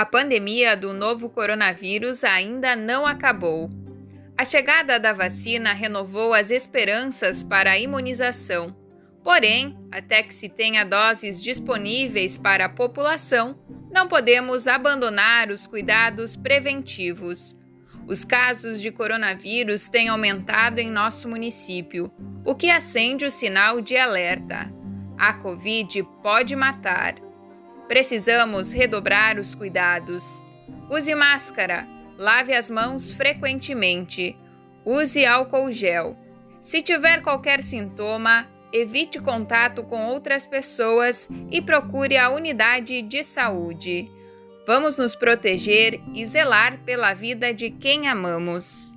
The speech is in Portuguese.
A pandemia do novo coronavírus ainda não acabou. A chegada da vacina renovou as esperanças para a imunização. Porém, até que se tenha doses disponíveis para a população, não podemos abandonar os cuidados preventivos. Os casos de coronavírus têm aumentado em nosso município, o que acende o sinal de alerta. A Covid pode matar. Precisamos redobrar os cuidados. Use máscara, lave as mãos frequentemente, use álcool gel. Se tiver qualquer sintoma, evite contato com outras pessoas e procure a unidade de saúde. Vamos nos proteger e zelar pela vida de quem amamos.